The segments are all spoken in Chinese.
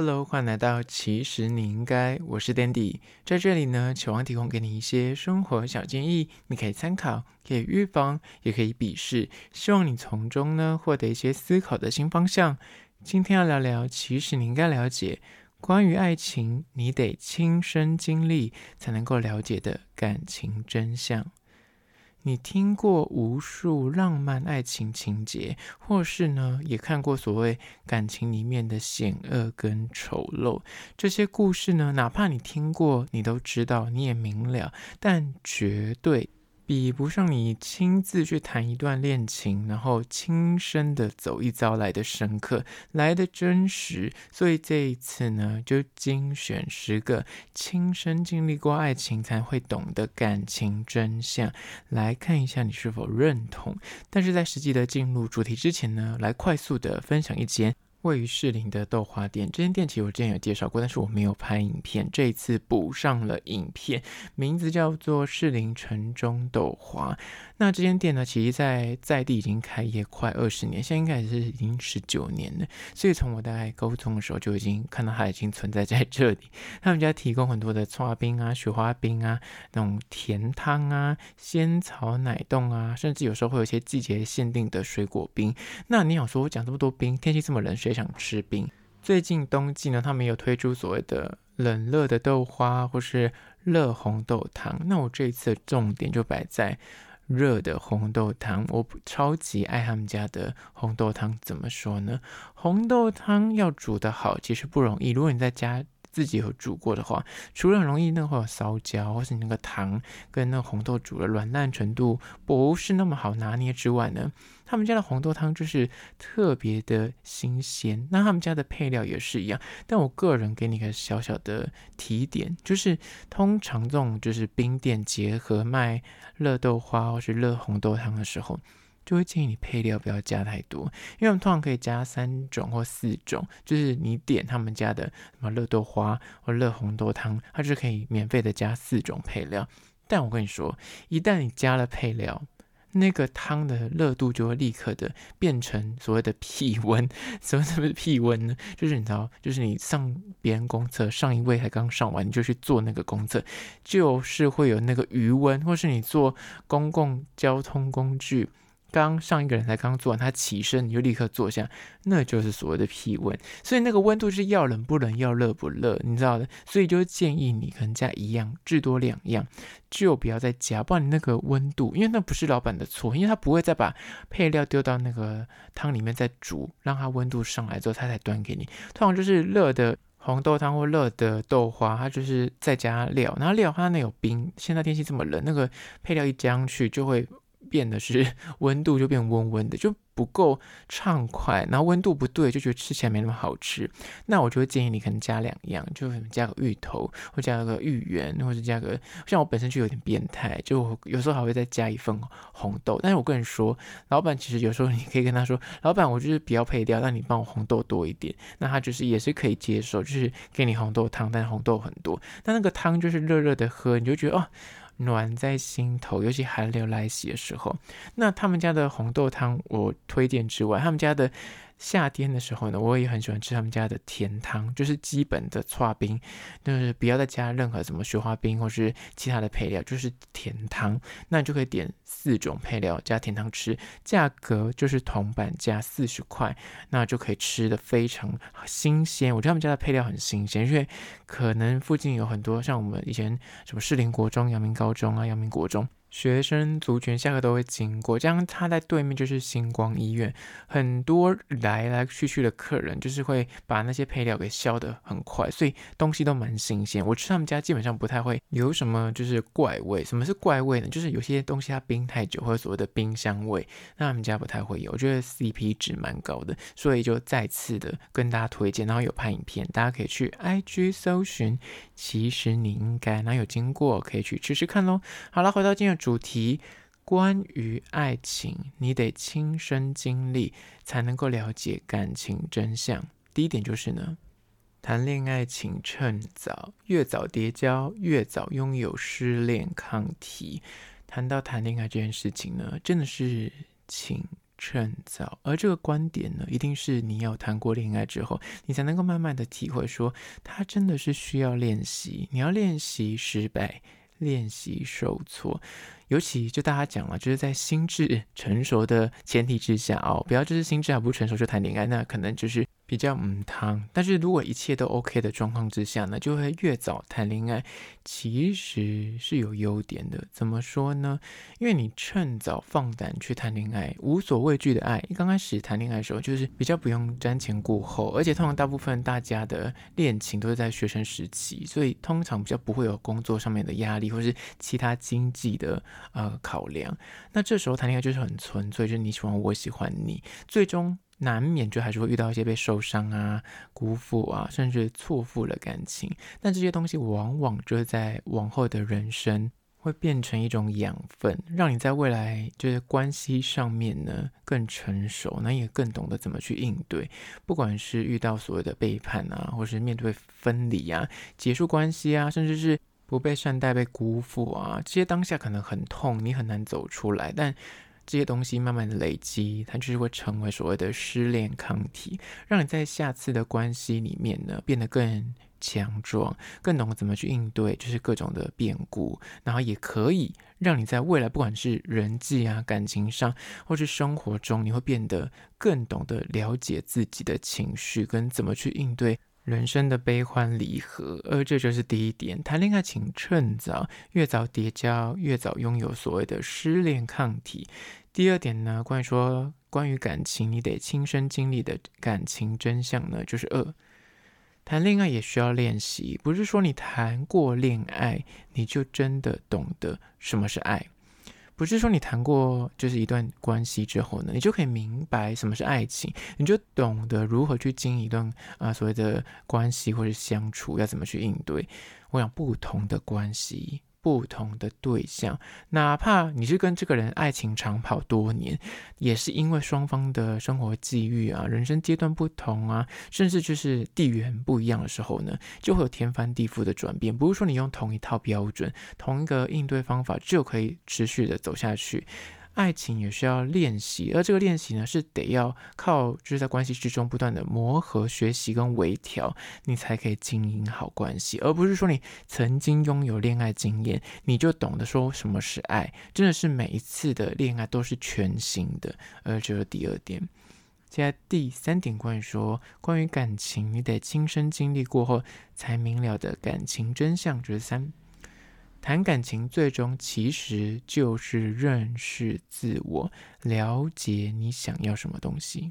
Hello，欢迎来到其实你应该，我是 Dandy，在这里呢，期望提供给你一些生活小建议，你可以参考，可以预防，也可以鄙视，希望你从中呢获得一些思考的新方向。今天要聊聊，其实你应该了解关于爱情，你得亲身经历才能够了解的感情真相。你听过无数浪漫爱情情节，或是呢，也看过所谓感情里面的险恶跟丑陋。这些故事呢，哪怕你听过，你都知道，你也明了，但绝对。比不上你亲自去谈一段恋情，然后亲身的走一遭来的深刻，来的真实。所以这一次呢，就精选十个亲身经历过爱情才会懂得感情真相，来看一下你是否认同。但是在实际的进入主题之前呢，来快速的分享一间。位于士林的豆花店，这间店其实我之前有介绍过，但是我没有拍影片，这一次补上了影片，名字叫做士林城中豆花。那这间店呢，其实在在地已经开业快二十年，现在应该也是已经十九年了。所以从我大概高中的时候就已经看到它已经存在在这里。他们家提供很多的剉冰啊、雪花冰啊、那种甜汤啊、仙草奶冻啊，甚至有时候会有一些季节限定的水果冰。那你想说，我讲这么多冰，天气这么冷，谁想吃冰？最近冬季呢，他们有推出所谓的冷热的豆花或是热红豆汤。那我这一次的重点就摆在。热的红豆汤，我超级爱他们家的红豆汤。怎么说呢？红豆汤要煮得好，其实不容易。如果你在家自己有煮过的话，除了很容易那会有烧焦，或是你那个糖跟那个红豆煮的软烂程度不是那么好拿捏之外呢，他们家的红豆汤就是特别的新鲜。那他们家的配料也是一样。但我个人给你一个小小的提点，就是通常这种就是冰店结合卖热豆花或是热红豆汤的时候。就会建议你配料不要加太多，因为我们通常可以加三种或四种，就是你点他们家的什么热豆花或热红豆汤，它就可以免费的加四种配料。但我跟你说，一旦你加了配料，那个汤的热度就会立刻的变成所谓的屁温。什么什么屁温呢？就是你知道，就是你上别人公厕，上一位才刚上完，你就去坐那个公厕，就是会有那个余温，或是你坐公共交通工具。刚上一个人才刚做完，他起身你就立刻坐下，那就是所谓的屁温。所以那个温度是要冷不冷，要热不热，你知道的。所以就是建议你可能加一样，至多两样，就不要再加，不然你那个温度，因为那不是老板的错，因为他不会再把配料丢到那个汤里面再煮，让它温度上来之后他才端给你。通常就是热的红豆汤或热的豆花，它就是再加料，然后料它那有冰。现在天气这么冷，那个配料一加上去就会。变的是温度就变温温的，就不够畅快，然后温度不对，就觉得吃起来没那么好吃。那我就会建议你可能加两样，就加个芋头，或加个芋圆，或者加个像我本身就有点变态，就有时候还会再加一份红豆。但是我跟你说，老板其实有时候你可以跟他说，老板我就是不要配料，让你帮我红豆多一点，那他就是也是可以接受，就是给你红豆汤，但红豆很多，但那个汤就是热热的喝，你就觉得哦。暖在心头，尤其寒流来袭的时候。那他们家的红豆汤，我推荐之外，他们家的。夏天的时候呢，我也很喜欢吃他们家的甜汤，就是基本的剉冰，就是不要再加任何什么雪花冰或是其他的配料，就是甜汤。那你就可以点四种配料加甜汤吃，价格就是铜板价四十块，那就可以吃得非常新鲜。我觉得他们家的配料很新鲜，因为可能附近有很多像我们以前什么士林国中、阳明高中啊、阳明国中。学生族群下课都会经过，这样他在对面就是星光医院，很多来来去去的客人就是会把那些配料给消得很快，所以东西都蛮新鲜。我吃他们家基本上不太会有什么就是怪味。什么是怪味呢？就是有些东西它冰太久，或者所谓的冰箱味，那他们家不太会有。我觉得 CP 值蛮高的，所以就再次的跟大家推荐。然后有拍影片，大家可以去 IG 搜寻，其实你应该，那有经过可以去吃吃看喽。好了，回到今天。主题关于爱情，你得亲身经历才能够了解感情真相。第一点就是呢，谈恋爱请趁早，越早结交，越早拥有失恋抗体。谈到谈恋爱这件事情呢，真的是请趁早。而这个观点呢，一定是你要谈过恋爱之后，你才能够慢慢的体会说，它真的是需要练习。你要练习失败，练习受挫。尤其就大家讲了，就是在心智成熟的前提之下哦，不要就是心智还不成熟就谈恋爱，那可能就是。比较嗯汤，但是如果一切都 OK 的状况之下呢，就会越早谈恋爱，其实是有优点的。怎么说呢？因为你趁早放胆去谈恋爱，无所畏惧的爱。刚开始谈恋爱的时候，就是比较不用瞻前顾后，而且通常大部分大家的恋情都是在学生时期，所以通常比较不会有工作上面的压力，或是其他经济的呃考量。那这时候谈恋爱就是很纯粹，就是你喜欢我，喜欢你，最终。难免就还是会遇到一些被受伤啊、辜负啊，甚至错付了感情。但这些东西往往就是在往后的人生会变成一种养分，让你在未来就是关系上面呢更成熟，那也更懂得怎么去应对。不管是遇到所谓的背叛啊，或是面对分离啊、结束关系啊，甚至是不被善待、被辜负啊，这些当下可能很痛，你很难走出来，但。这些东西慢慢的累积，它就是会成为所谓的失恋抗体，让你在下次的关系里面呢变得更强壮，更懂得怎么去应对，就是各种的变故，然后也可以让你在未来不管是人际啊、感情上，或是生活中，你会变得更懂得了解自己的情绪，跟怎么去应对。人生的悲欢离合，而这就是第一点。谈恋爱请趁早，越早叠加，越早拥有所谓的失恋抗体。第二点呢，关于说关于感情，你得亲身经历的感情真相呢，就是二，谈恋爱也需要练习，不是说你谈过恋爱，你就真的懂得什么是爱。不是说你谈过就是一段关系之后呢，你就可以明白什么是爱情，你就懂得如何去经营一段啊所谓的关系或者相处，要怎么去应对。我想不同的关系。不同的对象，哪怕你是跟这个人爱情长跑多年，也是因为双方的生活际遇啊、人生阶段不同啊，甚至就是地缘不一样的时候呢，就会有天翻地覆的转变。不是说你用同一套标准、同一个应对方法就可以持续的走下去。爱情也需要练习，而这个练习呢，是得要靠就是在关系之中不断的磨合、学习跟微调，你才可以经营好关系，而不是说你曾经拥有恋爱经验，你就懂得说什么是爱。真的是每一次的恋爱都是全新的，而这是第二点。接下来第三点，关于说关于感情，你得亲身经历过后才明了的感情真相，就是三。谈感情，最终其实就是认识自我，了解你想要什么东西。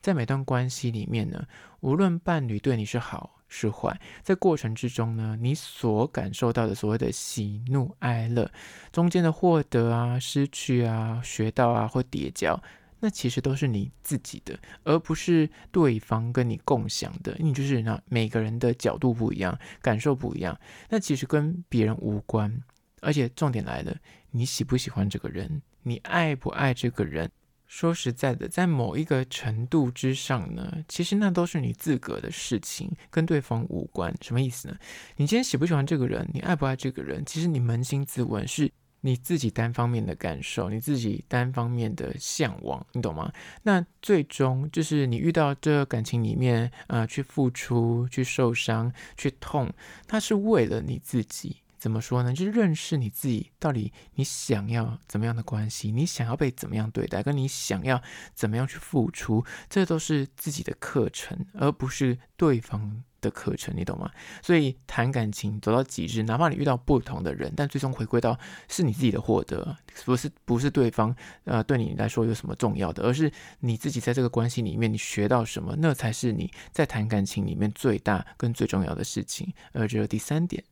在每段关系里面呢，无论伴侣对你是好是坏，在过程之中呢，你所感受到的所谓的喜怒哀乐，中间的获得啊、失去啊、学到啊或跌跤。那其实都是你自己的，而不是对方跟你共享的。你就是那每个人的角度不一样，感受不一样。那其实跟别人无关。而且重点来了，你喜不喜欢这个人？你爱不爱这个人？说实在的，在某一个程度之上呢，其实那都是你自个的事情，跟对方无关。什么意思呢？你今天喜不喜欢这个人？你爱不爱这个人？其实你扪心自问是。你自己单方面的感受，你自己单方面的向往，你懂吗？那最终就是你遇到这感情里面，呃，去付出、去受伤、去痛，它是为了你自己。怎么说呢？就是认识你自己，到底你想要怎么样的关系，你想要被怎么样对待，跟你想要怎么样去付出，这都是自己的课程，而不是对方的课程，你懂吗？所以谈感情走到极致，哪怕你遇到不同的人，但最终回归到是你自己的获得，不是不是对方呃对你来说有什么重要的，而是你自己在这个关系里面你学到什么，那才是你在谈感情里面最大跟最重要的事情。而这是第三点，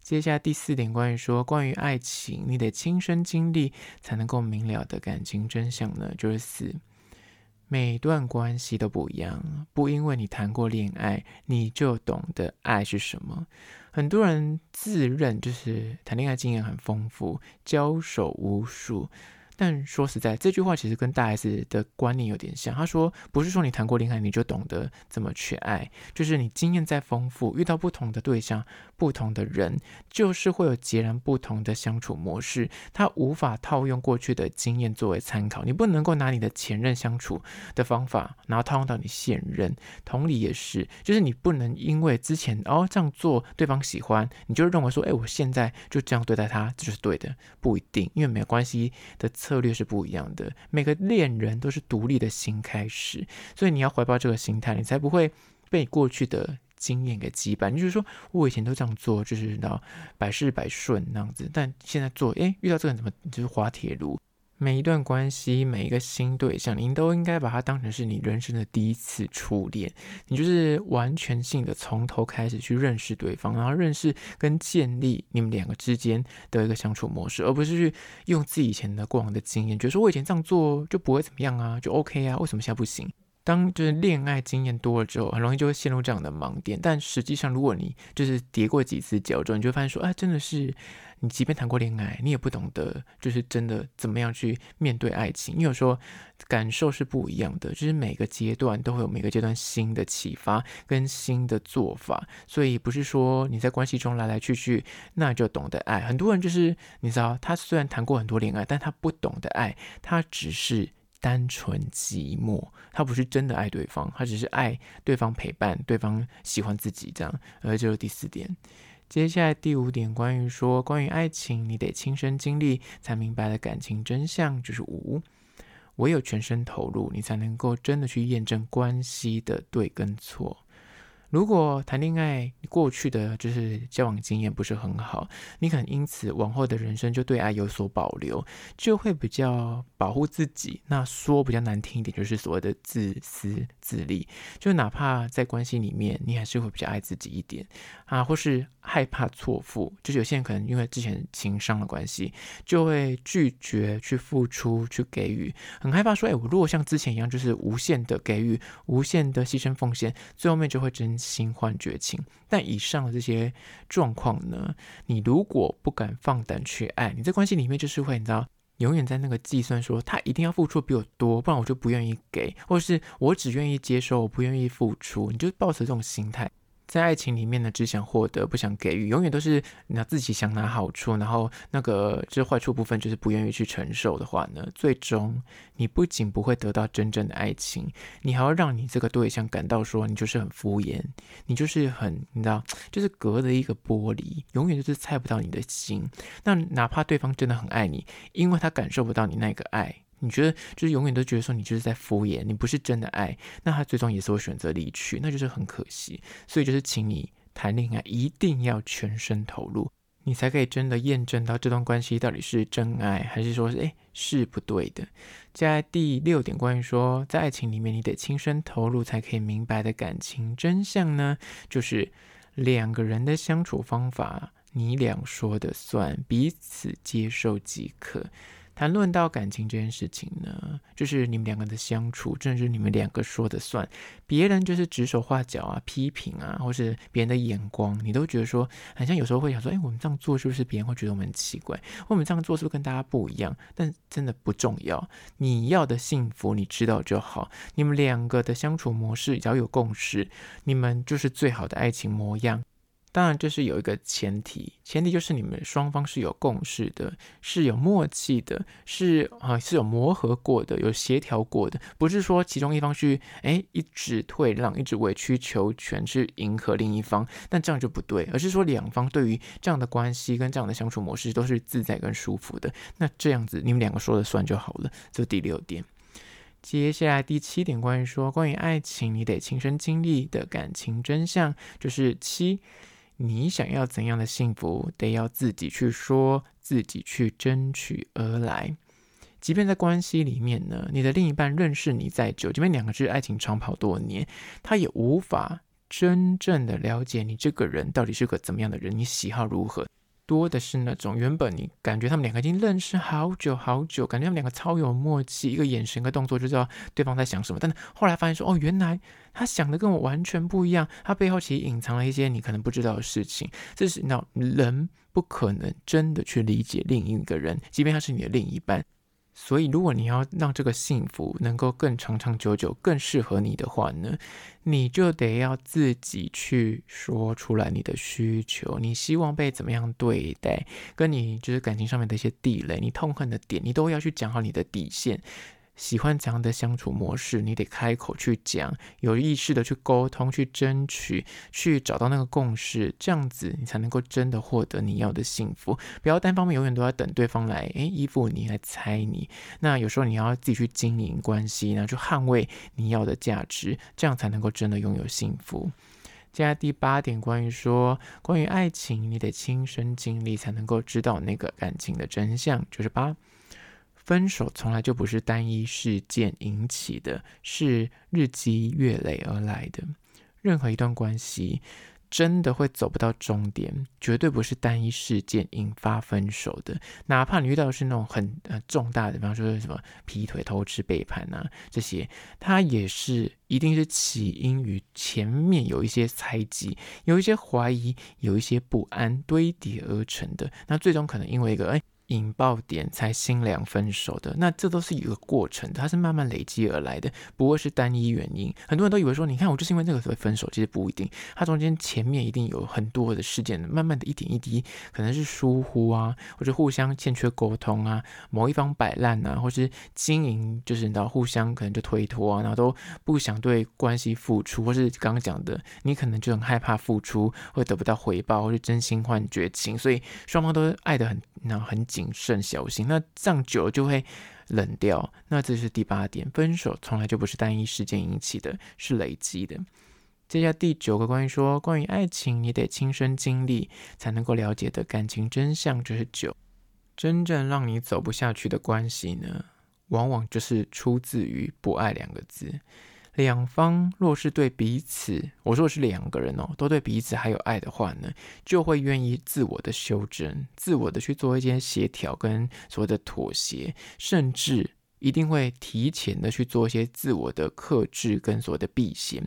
接下来第四点，关于说关于爱情，你得亲身经历才能够明了的感情真相呢，就是四。每段关系都不一样，不因为你谈过恋爱，你就懂得爱是什么。很多人自认就是谈恋爱经验很丰富，交手无数，但说实在，这句话其实跟大 S 的观念有点像。他说，不是说你谈过恋爱你就懂得怎么去爱，就是你经验再丰富，遇到不同的对象、不同的人，就是会有截然不同的相处模式。他无法套用过去的经验作为参考，你不能够拿你的前任相处的方法，然后套用到你现任。同理也是，就是你不能因为之前哦这样做对方喜欢，你就认为说，哎，我现在就这样对待他，这就是对的，不一定，因为没有关系的。策略是不一样的，每个恋人都是独立的新开始，所以你要怀抱这个心态，你才不会被过去的经验给羁绊。你就是说我以前都这样做，就是那百事百顺那样子，但现在做，哎，遇到这个人怎么就是滑铁卢？每一段关系，每一个新对象，您都应该把它当成是你人生的第一次初恋。你就是完全性的从头开始去认识对方，然后认识跟建立你们两个之间的一个相处模式，而不是去用自己以前的过往的经验，觉得说我以前这样做就不会怎么样啊，就 OK 啊，为什么现在不行？当就是恋爱经验多了之后，很容易就会陷入这样的盲点。但实际上，如果你就是跌过几次跤之后，你就会发现说，哎，真的是你即便谈过恋爱，你也不懂得就是真的怎么样去面对爱情。因为有时候感受是不一样的，就是每个阶段都会有每个阶段新的启发跟新的做法。所以不是说你在关系中来来去去，那就懂得爱。很多人就是你知道，他虽然谈过很多恋爱，但他不懂得爱，他只是。单纯寂寞，他不是真的爱对方，他只是爱对方陪伴，对方喜欢自己这样。而这就是第四点。接下来第五点，关于说关于爱情，你得亲身经历才明白的感情真相，就是五，唯有全身投入，你才能够真的去验证关系的对跟错。如果谈恋爱，你过去的就是交往经验不是很好，你可能因此往后的人生就对爱有所保留，就会比较保护自己。那说比较难听一点，就是所谓的自私自利。就哪怕在关系里面，你还是会比较爱自己一点啊，或是害怕错付。就是有些人可能因为之前情伤的关系，就会拒绝去付出、去给予，很害怕说，哎，我如果像之前一样，就是无限的给予、无限的牺牲奉献，最后面就会真。心换绝情，但以上的这些状况呢，你如果不敢放胆去爱，你在关系里面就是会，你知道，永远在那个计算说他一定要付出比我多，不然我就不愿意给，或者是我只愿意接受，我不愿意付出，你就抱持这种心态。在爱情里面呢，只想获得，不想给予，永远都是拿自己想拿好处，然后那个就是坏处部分，就是不愿意去承受的话呢，最终你不仅不会得到真正的爱情，你还要让你这个对象感到说你就是很敷衍，你就是很你知道，就是隔着一个玻璃，永远就是猜不到你的心。那哪怕对方真的很爱你，因为他感受不到你那个爱。你觉得就是永远都觉得说你就是在敷衍，你不是真的爱，那他最终也是会选择离去，那就是很可惜。所以就是请你谈恋爱一定要全身投入，你才可以真的验证到这段关系到底是真爱还是说是诶是不对的。接下来第六点，关于说在爱情里面你得亲身投入才可以明白的感情真相呢，就是两个人的相处方法你俩说的算，彼此接受即可。谈论到感情这件事情呢，就是你们两个的相处，真的是你们两个说的算。别人就是指手画脚啊、批评啊，或是别人的眼光，你都觉得说，好像有时候会想说，哎，我们这样做是不是别人会觉得我们很奇怪？我们这样做是不是跟大家不一样？但真的不重要，你要的幸福你知道就好。你们两个的相处模式只要有共识，你们就是最好的爱情模样。当然，这是有一个前提，前提就是你们双方是有共识的，是有默契的，是啊是有磨合过的，有协调过的，不是说其中一方去哎一直退让，一直委曲求全去迎合另一方，但这样就不对，而是说两方对于这样的关系跟这样的相处模式都是自在跟舒服的，那这样子你们两个说了算就好了。这是第六点，接下来第七点，关于说关于爱情你得亲身经历的感情真相，就是七。你想要怎样的幸福，得要自己去说，自己去争取而来。即便在关系里面呢，你的另一半认识你再久，即便两个是爱情长跑多年，他也无法真正的了解你这个人到底是个怎么样的人，你喜好如何。多的是那种原本你感觉他们两个已经认识好久好久，感觉他们两个超有默契，一个眼神、一个动作就知道对方在想什么。但后来发现说，哦，原来他想的跟我完全不一样，他背后其实隐藏了一些你可能不知道的事情。这是那人不可能真的去理解另一个人，即便他是你的另一半。所以，如果你要让这个幸福能够更长长久久、更适合你的话呢，你就得要自己去说出来你的需求，你希望被怎么样对待，跟你就是感情上面的一些地雷，你痛恨的点，你都要去讲好你的底线。喜欢怎样的相处模式，你得开口去讲，有意识的去沟通，去争取，去找到那个共识，这样子你才能够真的获得你要的幸福。不要单方面永远都要等对方来，诶，依附你，来猜你。那有时候你要自己去经营关系，然后去捍卫你要的价值，这样才能够真的拥有幸福。接下来第八点，关于说关于爱情，你得亲身经历才能够知道那个感情的真相，就是八。分手从来就不是单一事件引起的，是日积月累而来的。任何一段关系真的会走不到终点，绝对不是单一事件引发分手的。哪怕你遇到的是那种很呃重大的，比方说什么劈腿、偷吃、背叛啊这些，它也是一定是起因于前面有一些猜忌、有一些怀疑、有一些不安堆叠而成的。那最终可能因为一个哎。引爆点才心凉分手的，那这都是一个过程，它是慢慢累积而来的，不会是单一原因。很多人都以为说，你看我就是因为这个所以分手，其实不一定，它中间前面一定有很多的事件，慢慢的一点一滴，可能是疏忽啊，或者互相欠缺沟通啊，某一方摆烂啊，或是经营就是你知道互相可能就推脱啊，然后都不想对关系付出，或是刚刚讲的，你可能就很害怕付出会得不到回报，或是真心换绝情，所以双方都爱得很，然后很。谨慎小心，那这样久了就会冷掉。那这是第八点，分手从来就不是单一事件引起的，是累积的。接下来第九个，关于说关于爱情，你得亲身经历才能够了解的感情真相，就是九。真正让你走不下去的关系呢，往往就是出自于不爱两个字。两方若是对彼此，我说的是两个人哦，都对彼此还有爱的话呢，就会愿意自我的修正，自我的去做一些协调跟所谓的妥协，甚至一定会提前的去做一些自我的克制跟所谓的避嫌。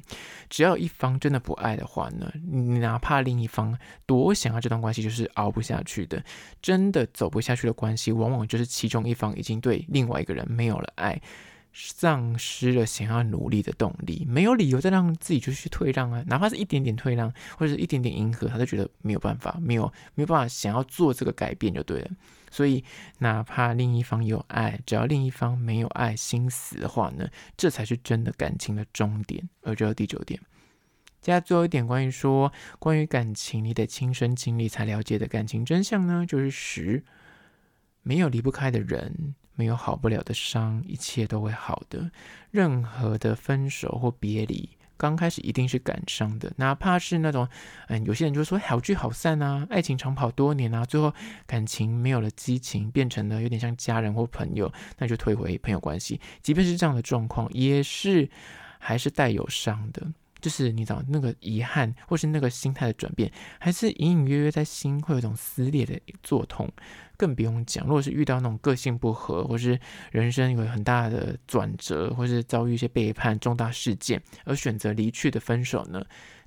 只要一方真的不爱的话呢，你哪怕另一方多想要这段关系，就是熬不下去的。真的走不下去的关系，往往就是其中一方已经对另外一个人没有了爱。丧失了想要努力的动力，没有理由再让自己就去退让啊，哪怕是一点点退让，或者是一点点迎合，他都觉得没有办法，没有没有办法想要做这个改变就对了。所以，哪怕另一方有爱，只要另一方没有爱心死的话呢，这才是真的感情的终点。而这是第九点，接下来最后一点，关于说关于感情，你得亲身经历才了解的感情真相呢，就是十，没有离不开的人。没有好不了的伤，一切都会好的。任何的分手或别离，刚开始一定是感伤的，哪怕是那种，嗯，有些人就说好聚好散啊，爱情长跑多年啊，最后感情没有了激情，变成了有点像家人或朋友，那就退回朋友关系。即便是这样的状况，也是还是带有伤的。就是你知道那个遗憾，或是那个心态的转变，还是隐隐约约在心会有一种撕裂的作痛，更不用讲。如果是遇到那种个性不合，或是人生有很大的转折，或是遭遇一些背叛、重大事件而选择离去的分手呢，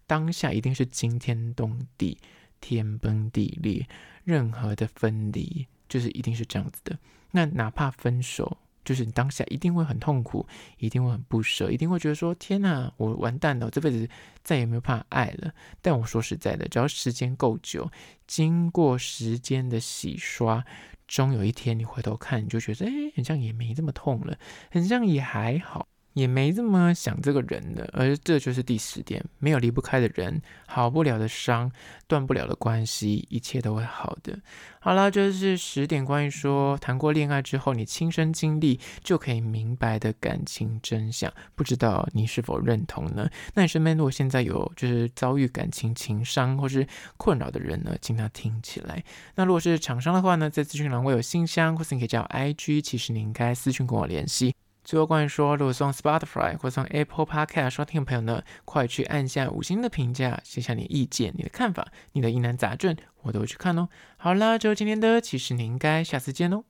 当下一定是惊天动地、天崩地裂。任何的分离，就是一定是这样子的。那哪怕分手。就是你当下一定会很痛苦，一定会很不舍，一定会觉得说：“天哪，我完蛋了，我这辈子再也没有办法爱了。”但我说实在的，只要时间够久，经过时间的洗刷，终有一天你回头看，你就觉得，哎，好像也没这么痛了，好像也还好。也没这么想这个人的，而这就是第十点：没有离不开的人，好不了的伤，断不了的关系，一切都会好的。好了，这是十点关于说谈过恋爱之后，你亲身经历就可以明白的感情真相。不知道你是否认同呢？那你身边如果现在有就是遭遇感情情伤或是困扰的人呢，请他听起来。那如果是厂商的话呢，在资讯栏会有信箱，或是你可以叫 IG，其实你应该私讯跟我联系。最后，关于说，如果送 Spotify 或送 Apple Podcast 收听的朋友呢，快去按下五星的评价，写下你的意见、你的看法、你的疑难杂症，我都会去看哦。好啦，就今天的，其实你应该下次见哦。